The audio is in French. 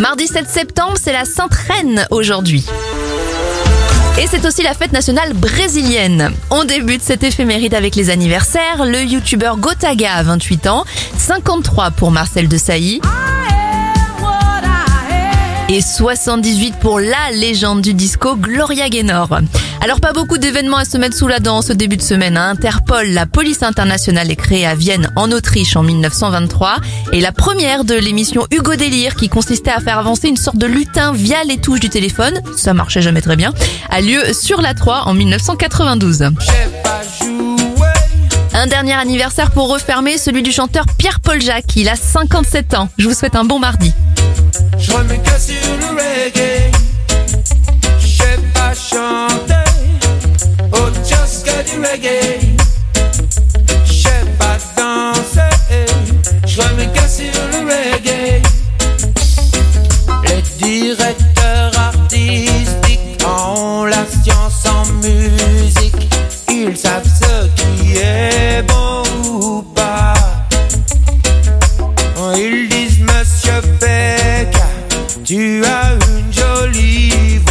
Mardi 7 septembre, c'est la Sainte Reine aujourd'hui. Et c'est aussi la fête nationale brésilienne. On débute cette éphéméride avec les anniversaires. Le youtubeur Gotaga a 28 ans, 53 pour Marcel Desailly et 78 pour la légende du disco Gloria Gaynor. Alors pas beaucoup d'événements à se mettre sous la dent ce début de semaine. Hein. Interpol, la police internationale est créée à Vienne en Autriche en 1923 et la première de l'émission Hugo Délire qui consistait à faire avancer une sorte de lutin via les touches du téléphone, ça marchait jamais très bien, a lieu sur la 3 en 1992. Un dernier anniversaire pour refermer, celui du chanteur Pierre-Paul Jacques. Il a 57 ans. Je vous souhaite un bon mardi. Je sais pas danser, je remets que sur le reggae. Les directeurs artistiques ont la science en musique. Ils savent ce qui est bon ou pas. Ils disent Monsieur Beck, tu as une jolie voix.